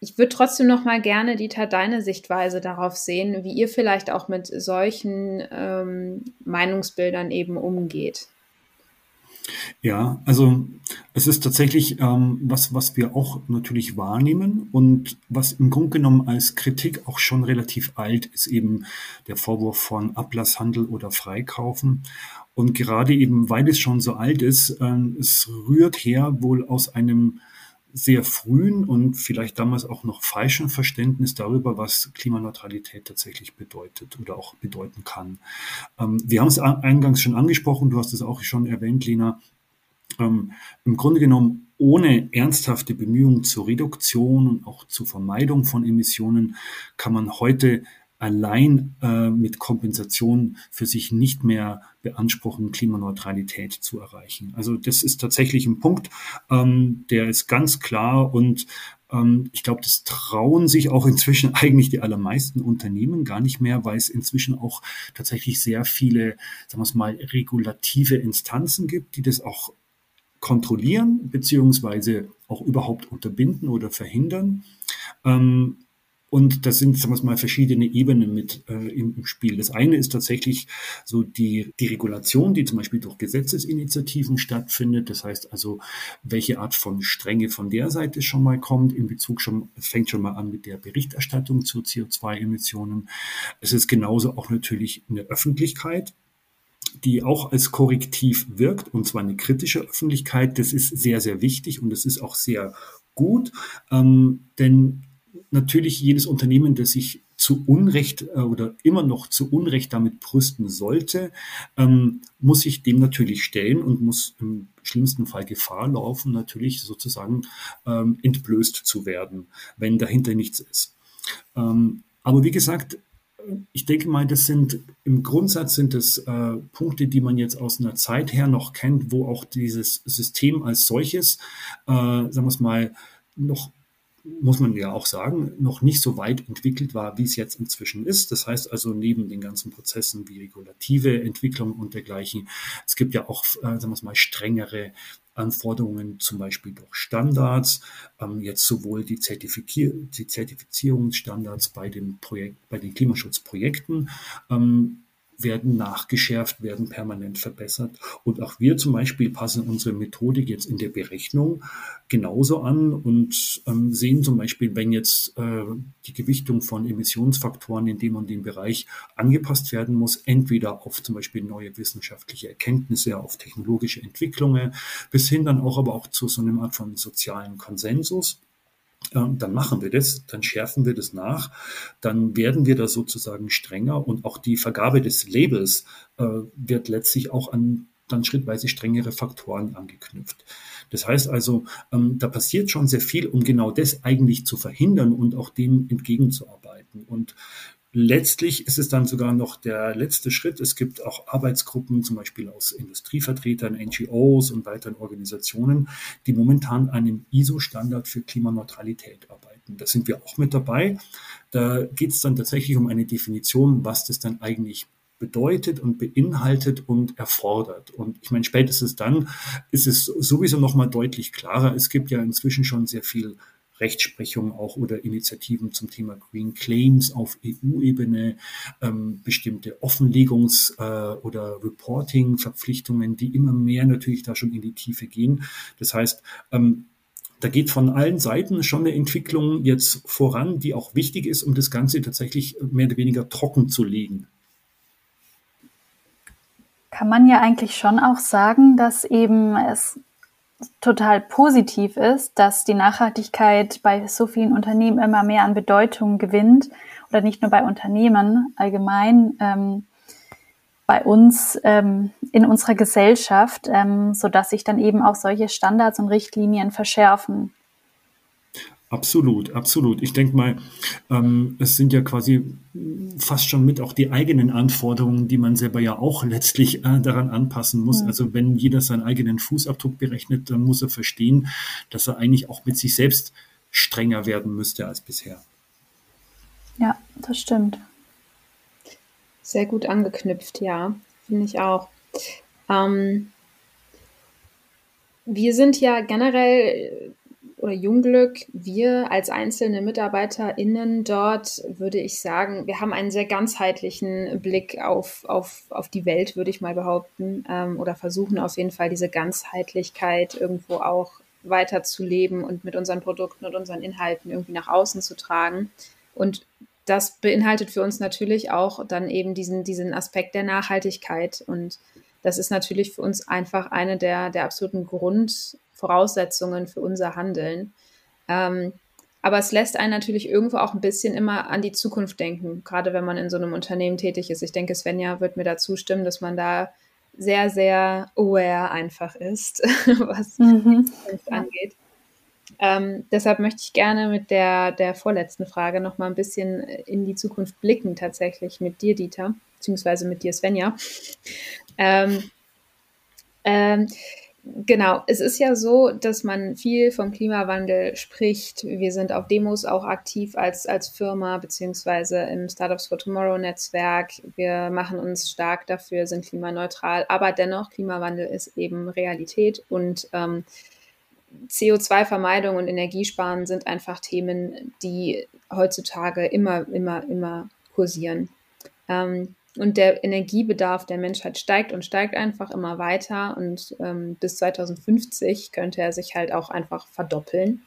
ich würde trotzdem noch mal gerne, Dieter, deine Sichtweise darauf sehen, wie ihr vielleicht auch mit solchen ähm, Meinungsbildern eben umgeht. Ja, also es ist tatsächlich ähm, was, was wir auch natürlich wahrnehmen und was im Grunde genommen als Kritik auch schon relativ alt ist, eben der Vorwurf von Ablasshandel oder Freikaufen. Und gerade eben, weil es schon so alt ist, ähm, es rührt her wohl aus einem sehr frühen und vielleicht damals auch noch falschen Verständnis darüber, was Klimaneutralität tatsächlich bedeutet oder auch bedeuten kann. Ähm, wir haben es eingangs schon angesprochen, du hast es auch schon erwähnt, Lena. Ähm, Im Grunde genommen, ohne ernsthafte Bemühungen zur Reduktion und auch zur Vermeidung von Emissionen kann man heute allein äh, mit Kompensation für sich nicht mehr beanspruchen, Klimaneutralität zu erreichen. Also das ist tatsächlich ein Punkt, ähm, der ist ganz klar und ähm, ich glaube, das trauen sich auch inzwischen [laughs] eigentlich die allermeisten Unternehmen gar nicht mehr, weil es inzwischen auch tatsächlich sehr viele, sagen wir mal, regulative Instanzen gibt, die das auch kontrollieren beziehungsweise auch überhaupt unterbinden oder verhindern. Ähm, und das sind, sagen wir mal, verschiedene Ebenen mit äh, im, Spiel. Das eine ist tatsächlich so die, die Regulation, die zum Beispiel durch Gesetzesinitiativen stattfindet. Das heißt also, welche Art von Strenge von der Seite schon mal kommt, in Bezug schon, fängt schon mal an mit der Berichterstattung zu CO2-Emissionen. Es ist genauso auch natürlich eine Öffentlichkeit, die auch als Korrektiv wirkt, und zwar eine kritische Öffentlichkeit. Das ist sehr, sehr wichtig und das ist auch sehr gut, ähm, denn natürlich jedes Unternehmen, das sich zu Unrecht äh, oder immer noch zu Unrecht damit brüsten sollte, ähm, muss sich dem natürlich stellen und muss im schlimmsten Fall Gefahr laufen, natürlich sozusagen ähm, entblößt zu werden, wenn dahinter nichts ist. Ähm, aber wie gesagt, ich denke mal, das sind im Grundsatz sind es äh, Punkte, die man jetzt aus einer Zeit her noch kennt, wo auch dieses System als solches, äh, sagen wir es mal, noch muss man ja auch sagen, noch nicht so weit entwickelt war, wie es jetzt inzwischen ist. Das heißt also, neben den ganzen Prozessen wie regulative Entwicklung und dergleichen, es gibt ja auch, äh, sagen wir mal, strengere Anforderungen, zum Beispiel durch Standards, ähm, jetzt sowohl die, Zertifizier die Zertifizierungsstandards bei, dem Projekt, bei den Klimaschutzprojekten, ähm, werden nachgeschärft, werden permanent verbessert. Und auch wir zum Beispiel passen unsere Methodik jetzt in der Berechnung genauso an und ähm, sehen zum Beispiel, wenn jetzt äh, die Gewichtung von Emissionsfaktoren in dem und dem Bereich angepasst werden muss, entweder auf zum Beispiel neue wissenschaftliche Erkenntnisse, auf technologische Entwicklungen, bis hin dann auch aber auch zu so einer Art von sozialen Konsensus dann machen wir das, dann schärfen wir das nach, dann werden wir da sozusagen strenger und auch die Vergabe des Labels äh, wird letztlich auch an dann schrittweise strengere Faktoren angeknüpft. Das heißt also, ähm, da passiert schon sehr viel, um genau das eigentlich zu verhindern und auch dem entgegenzuarbeiten. Und Letztlich ist es dann sogar noch der letzte Schritt. Es gibt auch Arbeitsgruppen, zum Beispiel aus Industrievertretern, NGOs und weiteren Organisationen, die momentan einen ISO-Standard für Klimaneutralität arbeiten. Da sind wir auch mit dabei. Da geht es dann tatsächlich um eine Definition, was das dann eigentlich bedeutet und beinhaltet und erfordert. Und ich meine, spätestens dann ist es sowieso nochmal deutlich klarer. Es gibt ja inzwischen schon sehr viel Rechtsprechung auch oder Initiativen zum Thema Green Claims auf EU-Ebene, ähm, bestimmte Offenlegungs- äh, oder Reporting-Verpflichtungen, die immer mehr natürlich da schon in die Tiefe gehen. Das heißt, ähm, da geht von allen Seiten schon eine Entwicklung jetzt voran, die auch wichtig ist, um das Ganze tatsächlich mehr oder weniger trocken zu legen. Kann man ja eigentlich schon auch sagen, dass eben es total positiv ist, dass die Nachhaltigkeit bei so vielen Unternehmen immer mehr an Bedeutung gewinnt oder nicht nur bei Unternehmen allgemein, ähm, bei uns ähm, in unserer Gesellschaft, ähm, so dass sich dann eben auch solche Standards und Richtlinien verschärfen. Absolut, absolut. Ich denke mal, ähm, es sind ja quasi fast schon mit auch die eigenen Anforderungen, die man selber ja auch letztlich äh, daran anpassen muss. Mhm. Also wenn jeder seinen eigenen Fußabdruck berechnet, dann muss er verstehen, dass er eigentlich auch mit sich selbst strenger werden müsste als bisher. Ja, das stimmt. Sehr gut angeknüpft, ja, finde ich auch. Ähm, wir sind ja generell oder Jungglück, wir als einzelne MitarbeiterInnen dort, würde ich sagen, wir haben einen sehr ganzheitlichen Blick auf, auf, auf die Welt, würde ich mal behaupten, ähm, oder versuchen auf jeden Fall diese Ganzheitlichkeit irgendwo auch weiterzuleben und mit unseren Produkten und unseren Inhalten irgendwie nach außen zu tragen. Und das beinhaltet für uns natürlich auch dann eben diesen, diesen Aspekt der Nachhaltigkeit. Und das ist natürlich für uns einfach eine der, der absoluten Grund, Voraussetzungen für unser Handeln. Ähm, aber es lässt einen natürlich irgendwo auch ein bisschen immer an die Zukunft denken, gerade wenn man in so einem Unternehmen tätig ist. Ich denke, Svenja wird mir da zustimmen, dass man da sehr, sehr aware einfach ist, [laughs] was mhm. Angeht. Ähm, deshalb möchte ich gerne mit der, der vorletzten Frage noch mal ein bisschen in die Zukunft blicken, tatsächlich mit dir, Dieter, beziehungsweise mit dir, Svenja. [laughs] Ähm, ähm, Genau, es ist ja so, dass man viel vom Klimawandel spricht. Wir sind auf Demos auch aktiv als, als Firma, beziehungsweise im Startups for Tomorrow Netzwerk. Wir machen uns stark dafür, sind klimaneutral, aber dennoch, Klimawandel ist eben Realität und ähm, CO2-Vermeidung und Energiesparen sind einfach Themen, die heutzutage immer, immer, immer kursieren. Ähm, und der Energiebedarf der Menschheit steigt und steigt einfach immer weiter. Und ähm, bis 2050 könnte er sich halt auch einfach verdoppeln.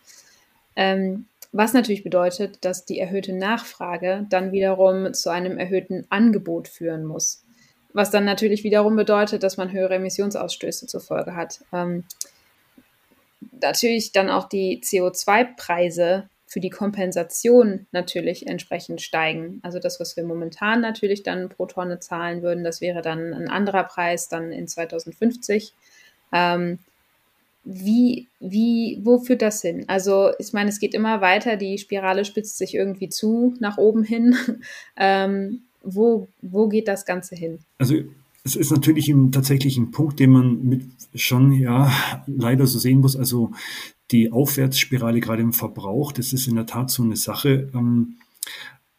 Ähm, was natürlich bedeutet, dass die erhöhte Nachfrage dann wiederum zu einem erhöhten Angebot führen muss. Was dann natürlich wiederum bedeutet, dass man höhere Emissionsausstöße zur Folge hat. Natürlich dann auch die CO2-Preise für die Kompensation natürlich entsprechend steigen. Also das, was wir momentan natürlich dann pro Tonne zahlen würden, das wäre dann ein anderer Preis dann in 2050. Ähm, wie, wie, wo führt das hin? Also, ich meine, es geht immer weiter, die Spirale spitzt sich irgendwie zu, nach oben hin. [laughs] ähm, wo, wo geht das Ganze hin? Also, es ist natürlich ein, tatsächlich ein Punkt, den man mit schon ja leider so sehen muss. Also die Aufwärtsspirale gerade im Verbrauch, das ist in der Tat so eine Sache. Ähm,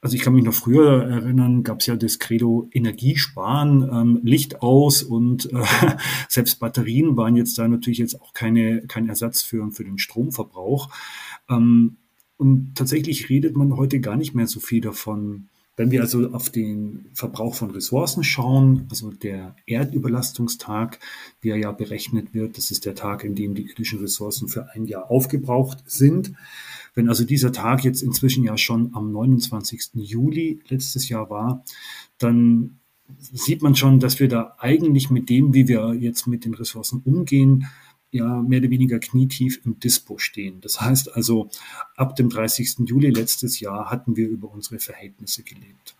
also ich kann mich noch früher erinnern, gab es ja das Credo Energiesparen, ähm, Licht aus und äh, [laughs] selbst Batterien waren jetzt da natürlich jetzt auch keine, kein Ersatz für, für den Stromverbrauch. Ähm, und tatsächlich redet man heute gar nicht mehr so viel davon, Wenn wir also auf den Verbrauch von Ressourcen schauen, also der Erdüberlastungstag, der ja berechnet wird, das ist der Tag, in dem die irdischen Ressourcen für ein Jahr aufgebraucht sind. Wenn also dieser Tag jetzt inzwischen ja schon am 29. Juli letztes Jahr war, dann sieht man schon, dass wir da eigentlich mit dem, wie wir jetzt mit den Ressourcen umgehen, ja mehr oder weniger knietief im Dispo stehen. Das heißt also, ab dem 30. Juli letztes Jahr hatten wir über unsere Verhältnisse gelebt.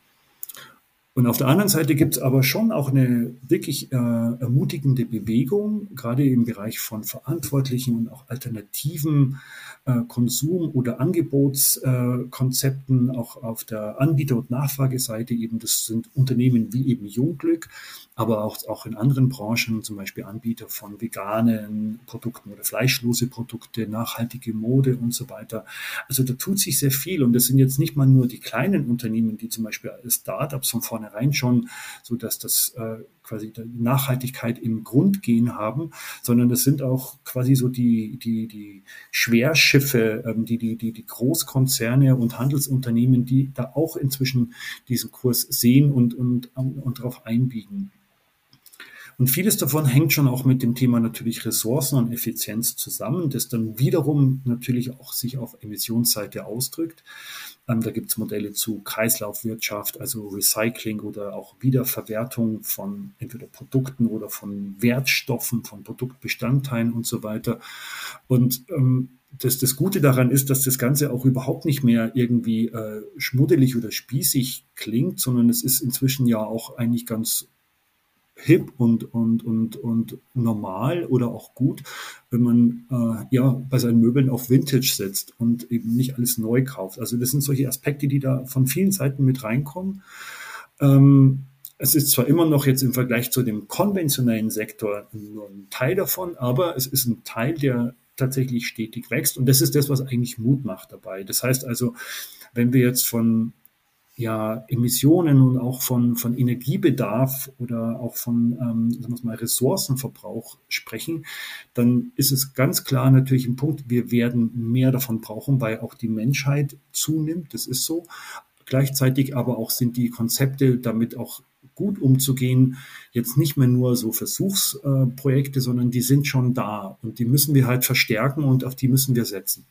Und auf der anderen Seite gibt es aber schon auch eine wirklich äh, ermutigende Bewegung, gerade im Bereich von verantwortlichen und auch alternativen Konsum- oder Angebotskonzepten, äh, auch auf der Anbieter- und Nachfrageseite eben. Das sind Unternehmen wie eben Jungglück, aber auch, auch in anderen Branchen, zum Beispiel Anbieter von veganen Produkten oder fleischlose Produkte, nachhaltige Mode und so weiter. Also da tut sich sehr viel und das sind jetzt nicht mal nur die kleinen Unternehmen, die zum Beispiel Startups von vornherein schon so, dass das äh, quasi Nachhaltigkeit im Grundgehen haben, sondern es sind auch quasi so die, die, die Schwerschiffe, ähm, die, die, die, die Großkonzerne und Handelsunternehmen, die da auch inzwischen diesen Kurs sehen und, und, und darauf einbiegen. Und vieles davon hängt schon auch mit dem Thema natürlich Ressourcen und Effizienz zusammen, das dann wiederum natürlich auch sich auf Emissionsseite ausdrückt. Ähm, da gibt es Modelle zu Kreislaufwirtschaft, also Recycling oder auch Wiederverwertung von entweder Produkten oder von Wertstoffen, von Produktbestandteilen und so weiter. Und ähm, das, das Gute daran ist, dass das Ganze auch überhaupt nicht mehr irgendwie äh, schmuddelig oder spießig klingt, sondern es ist inzwischen ja auch eigentlich ganz hip und, und, und, und normal oder auch gut, wenn man äh, ja bei seinen Möbeln auf Vintage setzt und eben nicht alles neu kauft. Also das sind solche Aspekte, die da von vielen Seiten mit reinkommen. Ähm, es ist zwar immer noch jetzt im Vergleich zu dem konventionellen Sektor nur ein Teil davon, aber es ist ein Teil, der tatsächlich stetig wächst. Und das ist das, was eigentlich Mut macht dabei. Das heißt also, wenn wir jetzt von ja, Emissionen und auch von, von Energiebedarf oder auch von ähm, sagen wir mal, Ressourcenverbrauch sprechen, dann ist es ganz klar natürlich ein Punkt, wir werden mehr davon brauchen, weil auch die Menschheit zunimmt, das ist so. Gleichzeitig aber auch sind die Konzepte damit auch gut umzugehen, jetzt nicht mehr nur so Versuchsprojekte, sondern die sind schon da und die müssen wir halt verstärken und auf die müssen wir setzen.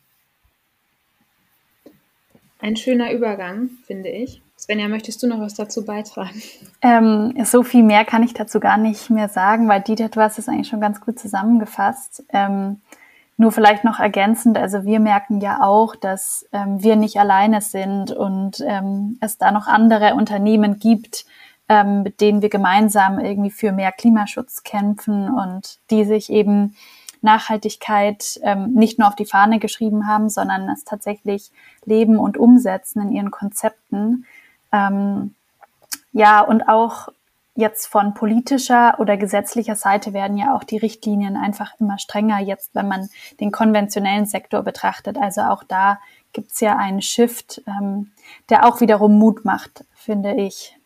Ein schöner Übergang, finde ich. Svenja, möchtest du noch was dazu beitragen? Ähm, so viel mehr kann ich dazu gar nicht mehr sagen, weil Dieter, du hast es eigentlich schon ganz gut zusammengefasst. Ähm, nur vielleicht noch ergänzend, also wir merken ja auch, dass ähm, wir nicht alleine sind und ähm, es da noch andere Unternehmen gibt, ähm, mit denen wir gemeinsam irgendwie für mehr Klimaschutz kämpfen und die sich eben Nachhaltigkeit ähm, nicht nur auf die Fahne geschrieben haben, sondern es tatsächlich leben und umsetzen in ihren Konzepten. Ähm, ja, und auch jetzt von politischer oder gesetzlicher Seite werden ja auch die Richtlinien einfach immer strenger, jetzt wenn man den konventionellen Sektor betrachtet. Also auch da gibt's ja einen Shift, ähm, der auch wiederum Mut macht, finde ich.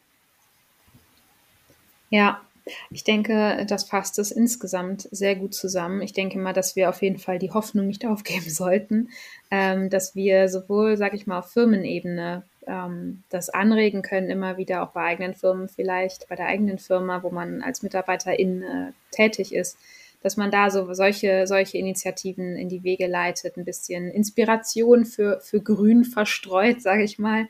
Ja, ich denke, das fasst es insgesamt sehr gut zusammen. Ich denke mal, dass wir auf jeden Fall die Hoffnung nicht [laughs] aufgeben sollten, ähm, dass wir sowohl, sage ich mal, auf Firmenebene ähm, das anregen können, immer wieder auch bei eigenen Firmen vielleicht, bei der eigenen Firma, wo man als Mitarbeiterin äh, tätig ist, dass man da so solche, solche Initiativen in die Wege leitet, ein bisschen Inspiration für, für Grün verstreut, [laughs] sage ich mal.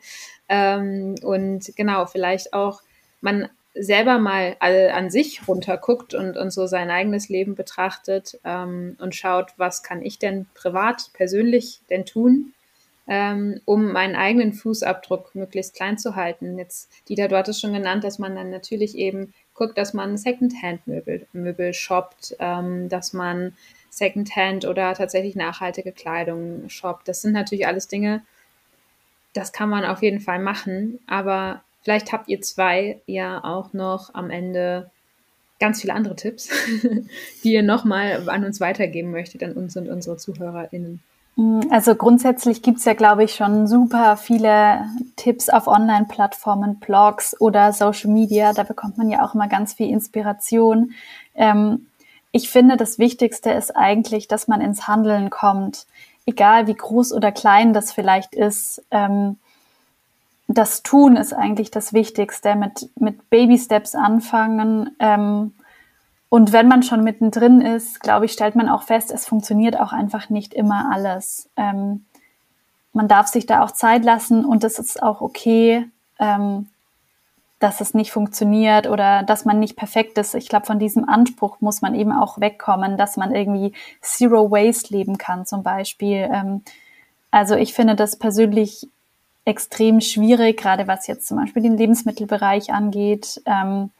Ähm, und genau, vielleicht auch man selber mal an sich runterguckt und, und so sein eigenes Leben betrachtet ähm, und schaut, was kann ich denn privat, persönlich denn tun, ähm, um meinen eigenen Fußabdruck möglichst klein zu halten. Jetzt, Dieter, du hattest schon genannt, dass man dann natürlich eben guckt, dass man Secondhand-Möbel Möbel shoppt, ähm, dass man Secondhand oder tatsächlich nachhaltige Kleidung shoppt. Das sind natürlich alles Dinge, das kann man auf jeden Fall machen, aber Vielleicht habt ihr zwei ja auch noch am Ende ganz viele andere Tipps, [laughs] die ihr nochmal an uns weitergeben möchtet, an uns und unsere ZuhörerInnen. Mm, also grundsätzlich gibt es ja, glaube ich, schon super viele Tipps auf Online-Plattformen, Blogs oder Social Media. Da bekommt man ja auch immer ganz viel Inspiration. Ähm, ich finde, das Wichtigste ist eigentlich, dass man ins Handeln kommt. Egal wie groß oder klein das vielleicht ist. Ähm, das Tun ist eigentlich das Wichtigste, mit, mit Baby-Steps anfangen. Ähm, und wenn man schon mittendrin ist, glaube ich, stellt man auch fest, es funktioniert auch einfach nicht immer alles. Ähm, man darf sich da auch Zeit lassen und es ist auch okay, ähm, dass es nicht funktioniert oder dass man nicht perfekt ist. Ich glaube, von diesem Anspruch muss man eben auch wegkommen, dass man irgendwie Zero Waste leben kann zum Beispiel. Ähm, also ich finde das persönlich extrem schwierig, gerade was jetzt zum Beispiel den Lebensmittelbereich angeht. Ähm,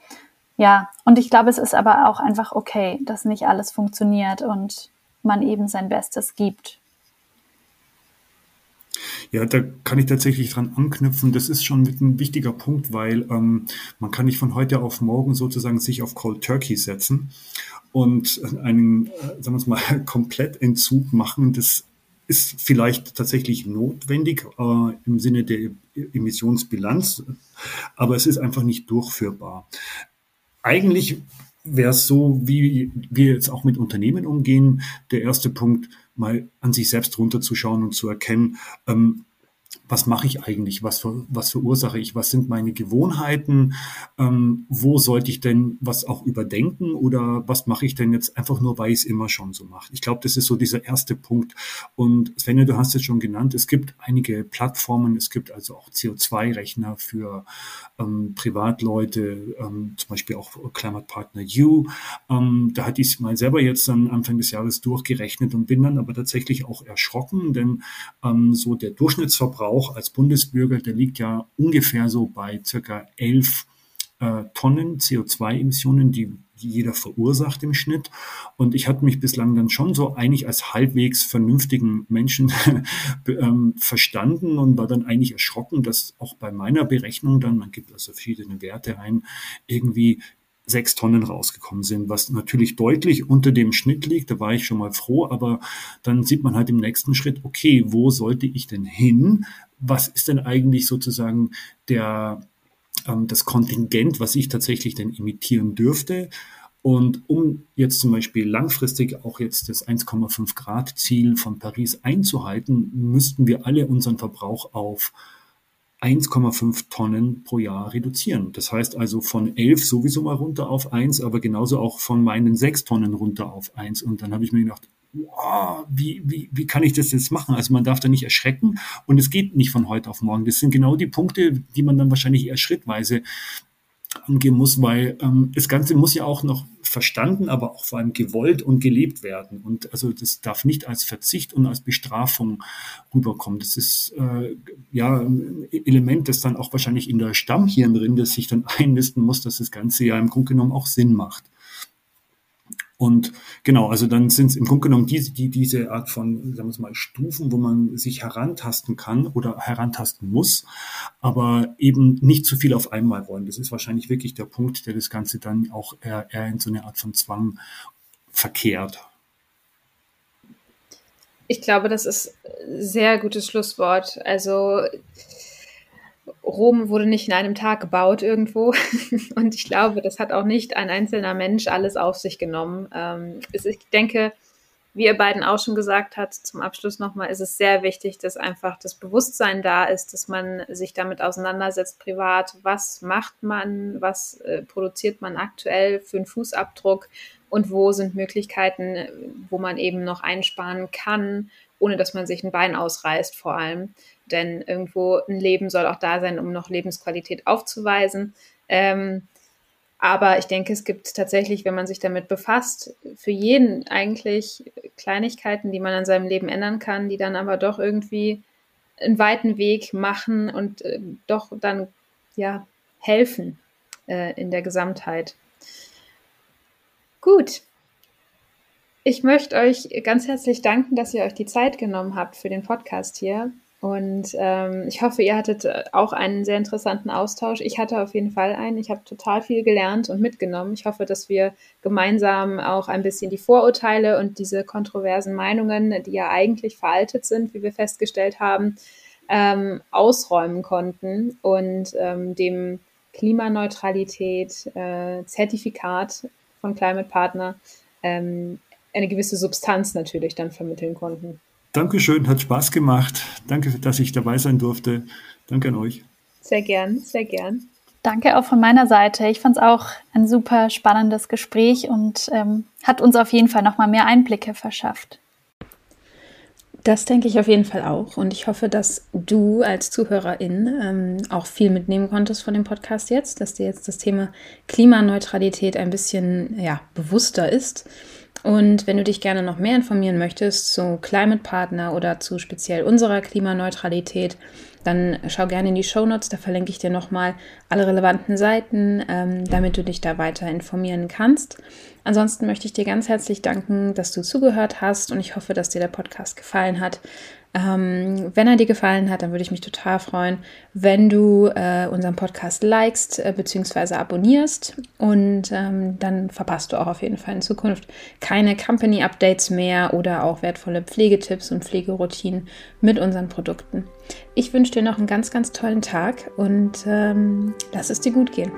ja, und ich glaube, es ist aber auch einfach okay, dass nicht alles funktioniert und man eben sein Bestes gibt. Ja, da kann ich tatsächlich dran anknüpfen. Das ist schon ein wichtiger Punkt, weil ähm, man kann nicht von heute auf morgen sozusagen sich auf Cold Turkey setzen und einen, äh, sagen wir mal, [laughs] Komplettentzug machen. Das ist vielleicht tatsächlich notwendig äh, im Sinne der Emissionsbilanz, aber es ist einfach nicht durchführbar. Eigentlich wäre es so, wie wir jetzt auch mit Unternehmen umgehen. Der erste Punkt, mal an sich selbst runterzuschauen und zu erkennen, ähm, was mache ich eigentlich, was, für, was verursache ich, was sind meine Gewohnheiten, ähm, wo sollte ich denn was auch überdenken oder was mache ich denn jetzt einfach nur, weil ich es immer schon so mache. Ich glaube, das ist so dieser erste Punkt. Und Svenja, du hast es schon genannt, es gibt einige Plattformen, es gibt also auch CO2-Rechner für ähm, Privatleute, ähm, zum Beispiel auch Climate Partner U. Ähm, da hatte ich es mal selber jetzt dann Anfang des Jahres durchgerechnet und bin dann aber tatsächlich auch erschrocken, denn ähm, so der Durchschnittsverbrauch Verbrauch als Bundesbürger, der liegt ja ungefähr so bei circa 11 äh, Tonnen CO2-Emissionen, die, jeder verursacht im Schnitt. Und ich hatte mich bislang dann schon so eigentlich als halbwegs vernünftigen Menschen [laughs] ähm, verstanden und war dann eigentlich erschrocken, dass auch bei meiner Berechnung dann, man gibt also verschiedene Werte ein, irgendwie sechs Tonnen rausgekommen sind, was natürlich deutlich unter dem Schnitt liegt. Da war ich schon mal froh, aber dann sieht man halt im nächsten Schritt, okay, wo sollte ich denn hin? Was ist denn eigentlich sozusagen der, ähm, das Kontingent, was ich tatsächlich denn emittieren dürfte? Und um jetzt zum Beispiel langfristig auch jetzt das 1,5 Grad Ziel von Paris einzuhalten, müssten wir alle unseren Verbrauch auf 1,5 Tonnen pro Jahr reduzieren. Das heißt also von 11 sowieso mal runter auf 1, aber genauso auch von meinen 6 Tonnen runter auf 1. Und dann habe ich mir gedacht, wow, wie, wie, wie kann ich das jetzt machen? Also man darf da nicht erschrecken und es geht nicht von heute auf morgen. Das sind genau die Punkte, die man dann wahrscheinlich eher schrittweise angehen muss, weil ähm, das Ganze muss ja auch noch verstanden, aber auch vor allem gewollt und gelebt werden. Und also das darf nicht als Verzicht und als Bestrafung rüberkommen. Das ist äh, ja ein Element, das dann auch wahrscheinlich in der Stammhirnrinde sich dann [laughs] einnisten muss, dass das Ganze ja im Grunde genommen auch Sinn macht. Und genau, also dann sind es im Grunde genommen diese, die, diese Art von, sagen wir mal, Stufen, wo man sich herantasten kann oder herantasten muss, aber eben nicht zu viel auf einmal wollen. Das ist wahrscheinlich wirklich der Punkt, der das Ganze dann auch eher, eher in so eine Art von Zwang verkehrt. Ich glaube, das ist sehr gutes Schlusswort. Also Rom wurde nicht in einem Tag gebaut irgendwo. [laughs] Und ich glaube, das hat auch nicht ein einzelner Mensch alles auf sich genommen. Ähm, ich denke, wie ihr beiden auch schon gesagt habt, zum Abschluss nochmal, ist es sehr wichtig, dass einfach das Bewusstsein da ist, dass man sich damit auseinandersetzt, privat, was macht man, was äh, produziert man aktuell für einen Fußabdruck und wo sind Möglichkeiten, wo man eben noch einsparen kann, ohne dass man sich ein Bein ausreißt vor allem. Denn irgendwo ein Leben soll auch da sein, um noch Lebensqualität aufzuweisen. Ähm, aber ich denke, es gibt tatsächlich, wenn man sich damit befasst, für jeden eigentlich Kleinigkeiten, die man an seinem Leben ändern kann, die dann aber doch irgendwie einen weiten Weg machen und äh, doch dann ja helfen äh, in der Gesamtheit. Gut. Ich möchte euch ganz herzlich danken, dass ihr euch die Zeit genommen habt für den Podcast hier. Und ähm, ich hoffe, ihr hattet äh, auch einen sehr interessanten Austausch. Ich hatte auf jeden Fall einen. Ich habe total viel gelernt und mitgenommen. Ich hoffe, dass wir gemeinsam auch ein bisschen die Vorurteile und diese kontroversen Meinungen, die ja eigentlich veraltet sind, wie wir festgestellt haben, ähm, ausräumen konnten und ähm, dem Klimaneutralität äh, Zertifikat von Climate Partner ähm, eine gewisse Substanz natürlich dann vermitteln konnten. Dankeschön, hat Spaß gemacht. Danke, dass ich dabei sein durfte. Danke an euch. Sehr gern, sehr gern. Danke auch von meiner Seite. Ich fand es auch ein super spannendes Gespräch und ähm, hat uns auf jeden Fall nochmal mehr Einblicke verschafft. Das denke ich auf jeden Fall auch. Und ich hoffe, dass du als Zuhörerin ähm, auch viel mitnehmen konntest von dem Podcast jetzt, dass dir jetzt das Thema Klimaneutralität ein bisschen ja, bewusster ist. Und wenn du dich gerne noch mehr informieren möchtest zu Climate Partner oder zu speziell unserer Klimaneutralität, dann schau gerne in die Show Notes, da verlinke ich dir nochmal alle relevanten Seiten, ähm, damit du dich da weiter informieren kannst. Ansonsten möchte ich dir ganz herzlich danken, dass du zugehört hast und ich hoffe, dass dir der Podcast gefallen hat. Ähm, wenn er dir gefallen hat, dann würde ich mich total freuen, wenn du äh, unseren Podcast likest äh, bzw. abonnierst und ähm, dann verpasst du auch auf jeden Fall in Zukunft keine Company Updates mehr oder auch wertvolle Pflegetipps und Pflegeroutinen mit unseren Produkten. Ich wünsche dir noch einen ganz, ganz tollen Tag und ähm, lass es dir gut gehen.